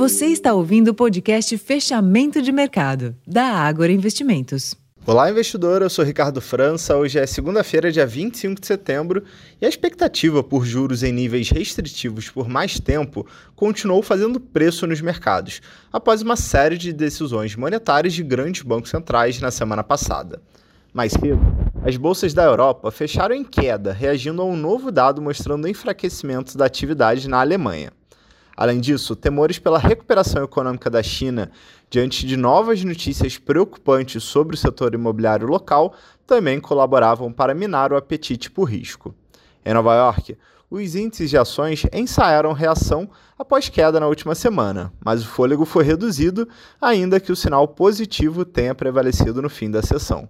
Você está ouvindo o podcast Fechamento de Mercado, da Ágora Investimentos. Olá, investidor. Eu sou Ricardo França. Hoje é segunda-feira, dia 25 de setembro, e a expectativa por juros em níveis restritivos por mais tempo continuou fazendo preço nos mercados, após uma série de decisões monetárias de grandes bancos centrais na semana passada. Mais cedo, as bolsas da Europa fecharam em queda, reagindo a um novo dado mostrando o enfraquecimento da atividade na Alemanha. Além disso, temores pela recuperação econômica da China diante de novas notícias preocupantes sobre o setor imobiliário local também colaboravam para minar o apetite por risco. Em Nova York, os índices de ações ensaiaram reação após queda na última semana, mas o fôlego foi reduzido, ainda que o sinal positivo tenha prevalecido no fim da sessão.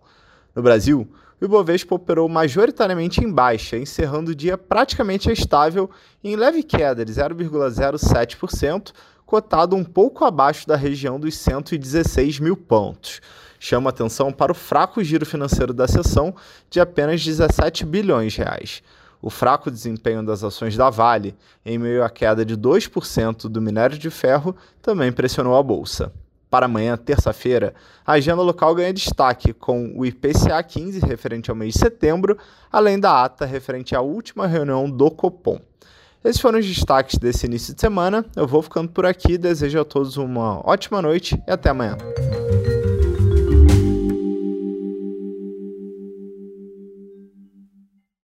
No Brasil, o Ibovespa operou majoritariamente em baixa, encerrando o dia praticamente estável em leve queda de 0,07%, cotado um pouco abaixo da região dos 116 mil pontos. Chama atenção para o fraco giro financeiro da sessão de apenas 17 bilhões de reais. O fraco desempenho das ações da Vale, em meio à queda de 2% do minério de ferro, também pressionou a bolsa para amanhã, terça-feira, a agenda local ganha destaque com o IPCA 15 referente ao mês de setembro, além da ata referente à última reunião do Copom. Esses foram os destaques desse início de semana. Eu vou ficando por aqui, desejo a todos uma ótima noite e até amanhã.